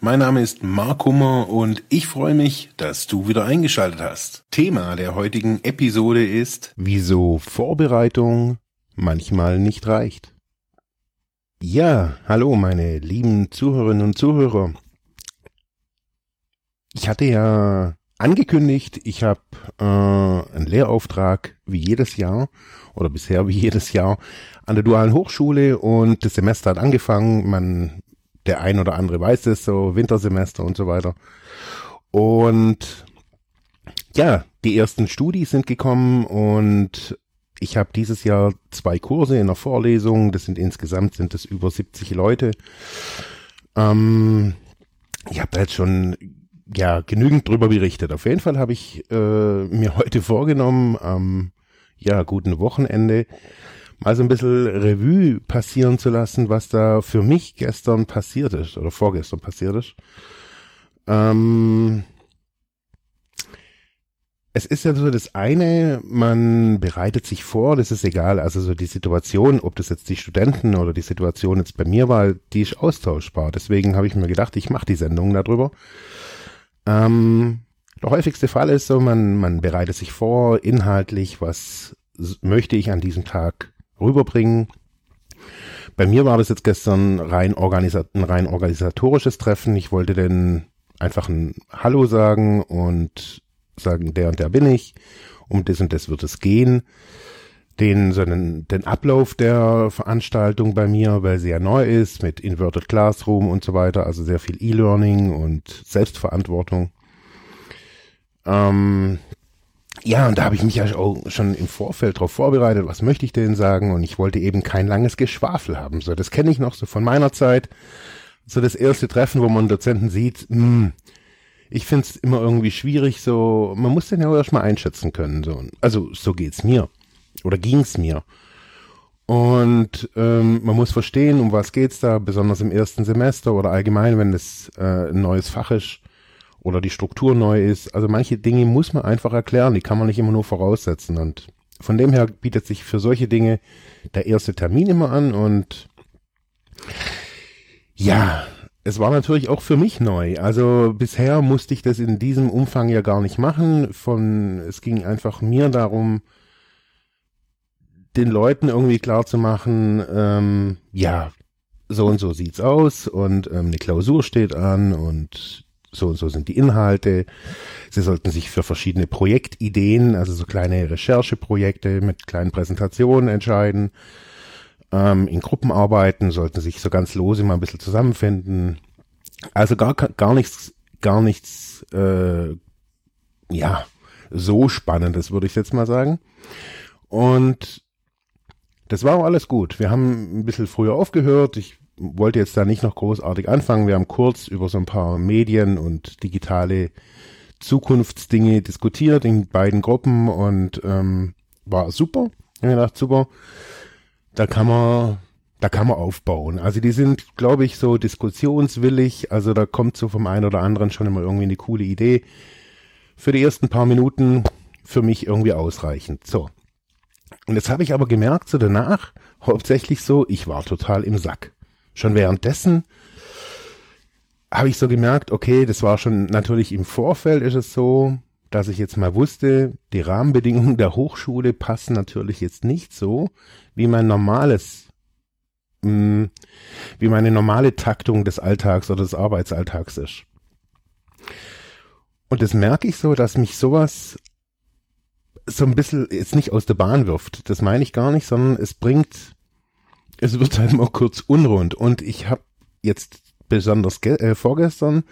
Mein Name ist Mark Hummer und ich freue mich, dass du wieder eingeschaltet hast. Thema der heutigen Episode ist, wieso Vorbereitung manchmal nicht reicht. Ja, hallo meine lieben Zuhörerinnen und Zuhörer. Ich hatte ja angekündigt, ich habe äh, einen Lehrauftrag wie jedes Jahr oder bisher wie jedes Jahr an der dualen Hochschule und das Semester hat angefangen. Man, der ein oder andere weiß es, so Wintersemester und so weiter. Und ja, die ersten Studis sind gekommen und ich habe dieses Jahr zwei Kurse in der Vorlesung. Das sind insgesamt sind es über 70 Leute. Ähm, ich habe da jetzt schon ja genügend drüber berichtet. Auf jeden Fall habe ich äh, mir heute vorgenommen, am ja guten Wochenende mal so ein bisschen Revue passieren zu lassen, was da für mich gestern passiert ist oder vorgestern passiert ist. Ähm, es ist ja so das eine, man bereitet sich vor, das ist egal, also so die Situation, ob das jetzt die Studenten oder die Situation jetzt bei mir war, die ist austauschbar. Deswegen habe ich mir gedacht, ich mache die Sendung darüber. Ähm, der häufigste Fall ist so, man, man bereitet sich vor, inhaltlich, was möchte ich an diesem Tag rüberbringen. Bei mir war das jetzt gestern rein ein rein organisatorisches Treffen. Ich wollte denn einfach ein Hallo sagen und sagen, der und der bin ich, um das und das wird es gehen. Den, so einen, den Ablauf der Veranstaltung bei mir, weil sie ja neu ist, mit Inverted Classroom und so weiter, also sehr viel E-Learning und Selbstverantwortung. Ähm, ja, und da habe ich mich ja auch schon im Vorfeld darauf vorbereitet, was möchte ich denn sagen? Und ich wollte eben kein langes Geschwafel haben. So, das kenne ich noch so von meiner Zeit. So das erste Treffen, wo man Dozenten sieht, mh, hm, ich finde es immer irgendwie schwierig, so, man muss den ja auch erstmal einschätzen können. So. Also so geht's mir. Oder ging's mir. Und ähm, man muss verstehen, um was geht's da, besonders im ersten Semester oder allgemein, wenn es äh, ein neues Fach ist oder die Struktur neu ist. Also manche Dinge muss man einfach erklären, die kann man nicht immer nur voraussetzen. Und von dem her bietet sich für solche Dinge der erste Termin immer an und ja, es war natürlich auch für mich neu. Also bisher musste ich das in diesem Umfang ja gar nicht machen. Von es ging einfach mir darum, den Leuten irgendwie klar zu machen, ähm, ja, so und so sieht's aus und ähm, eine Klausur steht an und so und so sind die Inhalte. Sie sollten sich für verschiedene Projektideen, also so kleine Rechercheprojekte mit kleinen Präsentationen entscheiden ähm, in Gruppen arbeiten, sollten sich so ganz lose mal ein bisschen zusammenfinden. Also gar, gar nichts, gar nichts, äh, ja, so spannendes, würde ich jetzt mal sagen. Und das war auch alles gut. Wir haben ein bisschen früher aufgehört. Ich wollte jetzt da nicht noch großartig anfangen. Wir haben kurz über so ein paar Medien und digitale Zukunftsdinge diskutiert in beiden Gruppen und ähm, war super. Ich habe gedacht, super, da kann man, da kann man aufbauen. Also die sind, glaube ich, so diskussionswillig. Also da kommt so vom einen oder anderen schon immer irgendwie eine coole Idee. Für die ersten paar Minuten für mich irgendwie ausreichend. So. Und jetzt habe ich aber gemerkt, so danach, hauptsächlich so, ich war total im Sack. Schon währenddessen habe ich so gemerkt, okay, das war schon natürlich im Vorfeld ist es so, dass ich jetzt mal wusste, die Rahmenbedingungen der Hochschule passen natürlich jetzt nicht so, wie mein normales, mh, mm, wie meine normale Taktung des Alltags oder des Arbeitsalltags ist. Und das merke ich so, dass mich sowas so ein bisschen jetzt nicht aus der Bahn wirft. Das meine ich gar nicht, sondern es bringt, es wird halt mal kurz unrund. Und ich habe jetzt besonders äh, vorgestern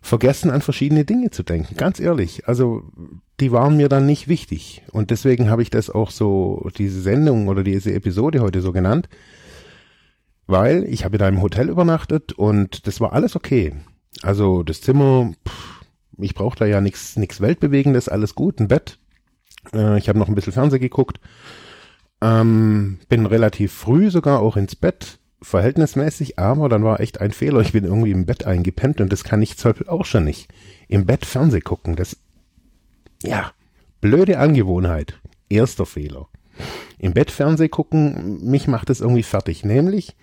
vergessen, an verschiedene Dinge zu denken. Ganz ehrlich. Also, die waren mir dann nicht wichtig. Und deswegen habe ich das auch so, diese Sendung oder diese Episode heute so genannt. Weil ich habe in einem Hotel übernachtet und das war alles okay. Also das Zimmer, pff, ich brauche da ja nichts Weltbewegendes, alles gut, ein Bett. Äh, ich habe noch ein bisschen Fernsehen geguckt. Ähm, bin relativ früh sogar auch ins Bett, verhältnismäßig, aber dann war echt ein Fehler. Ich bin irgendwie im Bett eingepennt und das kann ich zum auch schon nicht. Im Bett Fernsehen gucken, das, ja, blöde Angewohnheit. Erster Fehler. Im Bett Fernsehen gucken, mich macht das irgendwie fertig. Nämlich,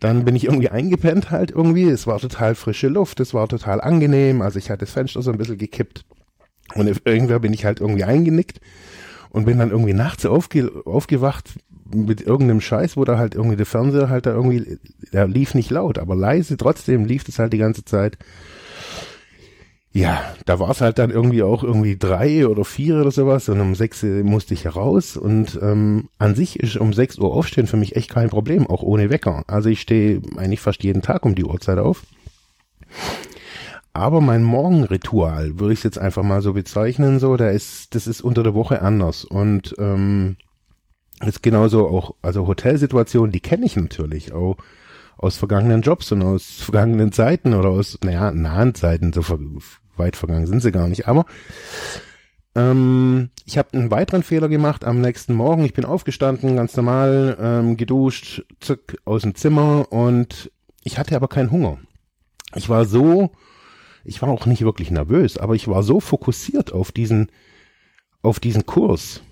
dann bin ich irgendwie eingepennt halt irgendwie. Es war total frische Luft, es war total angenehm. Also ich hatte das Fenster so ein bisschen gekippt. Und irgendwer bin ich halt irgendwie eingenickt und bin dann irgendwie nachts aufge aufgewacht mit irgendeinem Scheiß, wo da halt irgendwie der Fernseher halt da irgendwie, der lief nicht laut, aber leise, trotzdem lief das halt die ganze Zeit. Ja, da war es halt dann irgendwie auch irgendwie drei oder vier oder sowas und um sechs musste ich heraus und ähm, an sich ist um sechs Uhr aufstehen für mich echt kein Problem, auch ohne Wecker. Also ich stehe eigentlich fast jeden Tag um die Uhrzeit auf. Aber mein Morgenritual, würde ich jetzt einfach mal so bezeichnen, so, da ist, das ist unter der Woche anders. Und ähm, ist genauso auch, also Hotelsituationen, die kenne ich natürlich auch aus vergangenen Jobs und aus vergangenen Zeiten oder aus, naja, nahen Zeiten, so weit vergangen sind sie gar nicht. Aber ähm, ich habe einen weiteren Fehler gemacht am nächsten Morgen. Ich bin aufgestanden, ganz normal, ähm, geduscht, zuck, aus dem Zimmer und ich hatte aber keinen Hunger. Ich war so ich war auch nicht wirklich nervös, aber ich war so fokussiert auf diesen, auf diesen Kurs.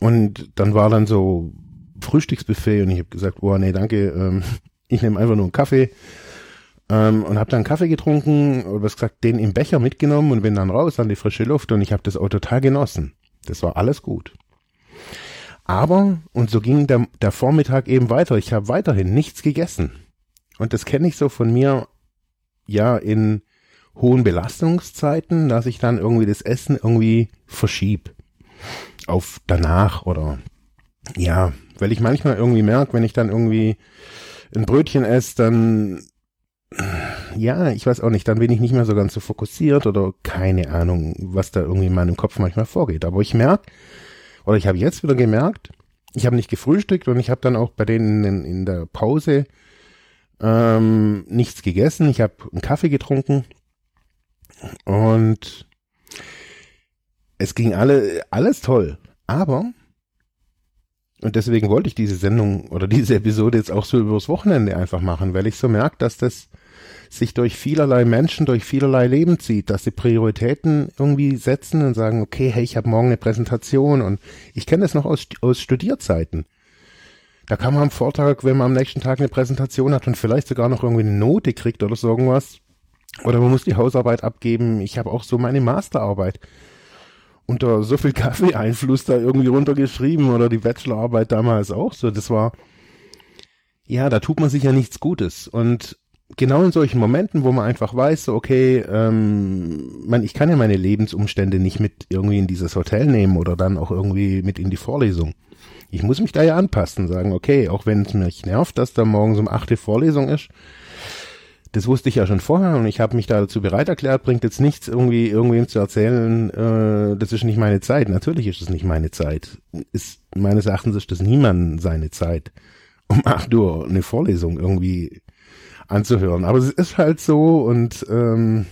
Und dann war dann so Frühstücksbuffet und ich habe gesagt, boah, nee, danke, ähm, ich nehme einfach nur einen Kaffee. Ähm, und habe dann Kaffee getrunken oder was gesagt, den im Becher mitgenommen und bin dann raus an die frische Luft und ich habe das auch total genossen. Das war alles gut. Aber, und so ging der, der Vormittag eben weiter, ich habe weiterhin nichts gegessen. Und das kenne ich so von mir, ja, in hohen Belastungszeiten, dass ich dann irgendwie das Essen irgendwie verschieb auf danach oder ja, weil ich manchmal irgendwie merke, wenn ich dann irgendwie ein Brötchen esse, dann ja, ich weiß auch nicht, dann bin ich nicht mehr so ganz so fokussiert oder keine Ahnung, was da irgendwie in meinem Kopf manchmal vorgeht. Aber ich merke, oder ich habe jetzt wieder gemerkt, ich habe nicht gefrühstückt und ich habe dann auch bei denen in, in der Pause ähm, nichts gegessen. Ich habe einen Kaffee getrunken und es ging alle, alles toll. Aber, und deswegen wollte ich diese Sendung oder diese Episode jetzt auch so übers Wochenende einfach machen, weil ich so merke, dass das sich durch vielerlei Menschen, durch vielerlei Leben zieht, dass sie Prioritäten irgendwie setzen und sagen, okay, hey, ich habe morgen eine Präsentation und ich kenne das noch aus, aus Studierzeiten. Da kann man am Vortag, wenn man am nächsten Tag eine Präsentation hat und vielleicht sogar noch irgendwie eine Note kriegt oder so irgendwas, oder man muss die Hausarbeit abgeben. Ich habe auch so meine Masterarbeit unter so viel Kaffee-Einfluss da irgendwie runtergeschrieben oder die Bachelorarbeit damals auch so. Das war, ja, da tut man sich ja nichts Gutes. Und genau in solchen Momenten, wo man einfach weiß, so, okay, ähm, man, ich kann ja meine Lebensumstände nicht mit irgendwie in dieses Hotel nehmen oder dann auch irgendwie mit in die Vorlesung. Ich muss mich da ja anpassen, sagen, okay, auch wenn es mich nervt, dass da morgens um acht die Vorlesung ist, das wusste ich ja schon vorher und ich habe mich dazu bereit erklärt, bringt jetzt nichts, irgendwie irgendwem zu erzählen, äh, das ist nicht meine Zeit. Natürlich ist es nicht meine Zeit. Ist, meines Erachtens ist das niemand seine Zeit, um acht Uhr eine Vorlesung irgendwie anzuhören. Aber es ist halt so und ähm,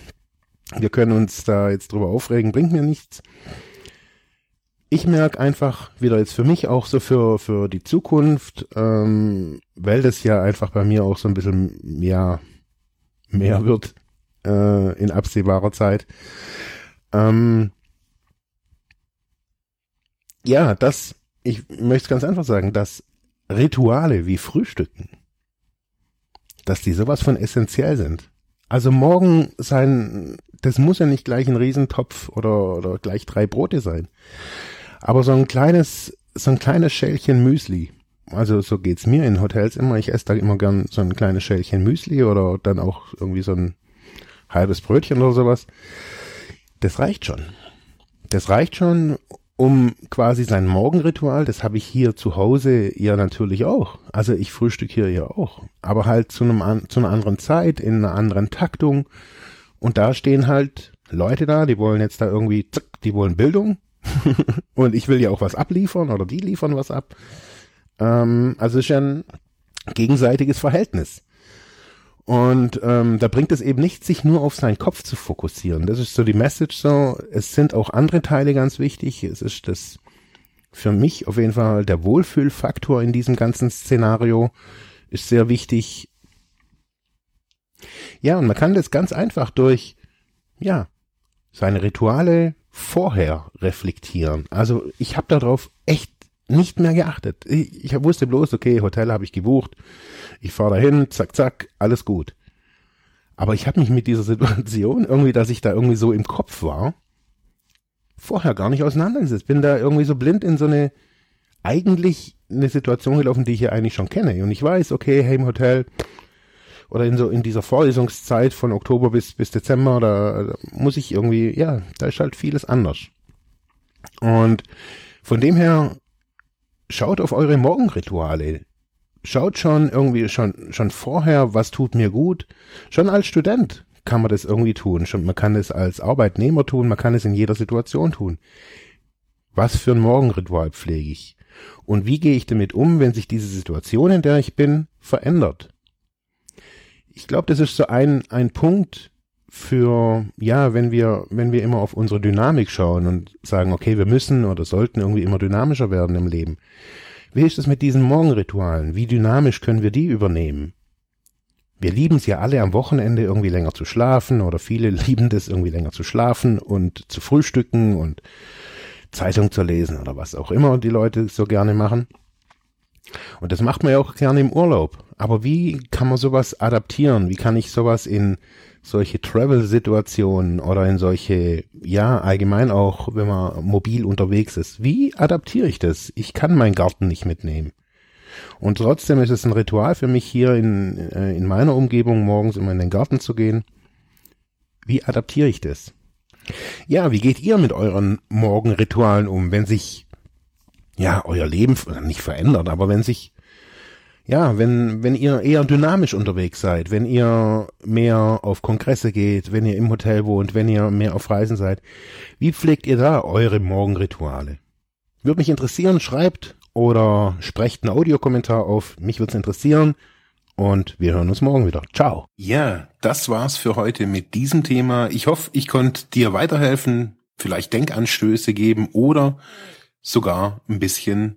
wir können uns da jetzt drüber aufregen, bringt mir nichts. Ich merke einfach wieder jetzt für mich auch so für, für die Zukunft, ähm, weil das ja einfach bei mir auch so ein bisschen, ja, mehr wird äh, in absehbarer Zeit. Ähm, ja, das, ich möchte ganz einfach sagen, dass Rituale wie Frühstücken, dass die sowas von essentiell sind. Also morgen sein, das muss ja nicht gleich ein Riesentopf oder, oder gleich drei Brote sein. Aber so ein kleines, so ein kleines Schälchen Müsli also so geht's mir in Hotels immer. Ich esse da immer gern so ein kleines Schälchen Müsli oder dann auch irgendwie so ein halbes Brötchen oder sowas. Das reicht schon. Das reicht schon, um quasi sein Morgenritual, das habe ich hier zu Hause ja natürlich auch. Also ich frühstück hier ja auch. Aber halt zu, einem, zu einer anderen Zeit, in einer anderen Taktung. Und da stehen halt Leute da, die wollen jetzt da irgendwie, zack, die wollen Bildung. und ich will ja auch was abliefern oder die liefern was ab. Ähm, also ist ja ein gegenseitiges Verhältnis. Und ähm, da bringt es eben nicht, sich nur auf seinen Kopf zu fokussieren. Das ist so die Message so. Es sind auch andere Teile ganz wichtig. Es ist das für mich auf jeden Fall der Wohlfühlfaktor in diesem ganzen Szenario ist sehr wichtig. Ja, und man kann das ganz einfach durch, ja, seine Rituale vorher reflektieren. Also ich habe darauf echt nicht mehr geachtet. Ich, ich wusste bloß, okay, Hotel habe ich gebucht, ich fahre dahin, zack, zack, alles gut. Aber ich habe mich mit dieser Situation irgendwie, dass ich da irgendwie so im Kopf war, vorher gar nicht auseinandergesetzt. Bin da irgendwie so blind in so eine, eigentlich eine Situation gelaufen, die ich ja eigentlich schon kenne. Und ich weiß, okay, hey, im Hotel oder in so in dieser Vorlesungszeit von Oktober bis, bis Dezember, da, da muss ich irgendwie, ja, da ist halt vieles anders. Und von dem her, schaut auf eure Morgenrituale. Schaut schon irgendwie schon, schon vorher, was tut mir gut. Schon als Student kann man das irgendwie tun. Schon, man kann es als Arbeitnehmer tun, man kann es in jeder Situation tun. Was für ein Morgenritual pflege ich? Und wie gehe ich damit um, wenn sich diese Situation, in der ich bin, verändert? Ich glaube, das ist so ein, ein Punkt für, ja, wenn wir, wenn wir immer auf unsere Dynamik schauen und sagen, okay, wir müssen oder sollten irgendwie immer dynamischer werden im Leben. Wie ist es mit diesen Morgenritualen? Wie dynamisch können wir die übernehmen? wir lieben es ja alle am Wochenende irgendwie länger zu schlafen oder viele lieben das irgendwie länger zu schlafen und zu frühstücken und Zeitung zu lesen oder was auch immer die Leute so gerne machen. Und das macht man ja auch gerne im Urlaub. Aber wie kann man sowas adaptieren? Wie kann ich sowas in solche Travel-Situationen oder in solche, ja, allgemein auch, wenn man mobil unterwegs ist, wie adaptiere ich das? Ich kann meinen Garten nicht mitnehmen. Und trotzdem ist es ein Ritual für mich hier in, äh, in meiner Umgebung, morgens immer in den Garten zu gehen. Wie adaptiere ich das? Ja, wie geht ihr mit euren Morgenritualen um, wenn sich, ja, euer Leben nicht verändert, aber wenn sich, ja, wenn, wenn ihr eher dynamisch unterwegs seid, wenn ihr mehr auf Kongresse geht, wenn ihr im Hotel wohnt, wenn ihr mehr auf Reisen seid, wie pflegt ihr da eure Morgenrituale? Würde mich interessieren, schreibt oder sprecht einen Audiokommentar auf. Mich würde es interessieren. Und wir hören uns morgen wieder. Ciao. Ja, das war's für heute mit diesem Thema. Ich hoffe, ich konnte dir weiterhelfen, vielleicht Denkanstöße geben oder sogar ein bisschen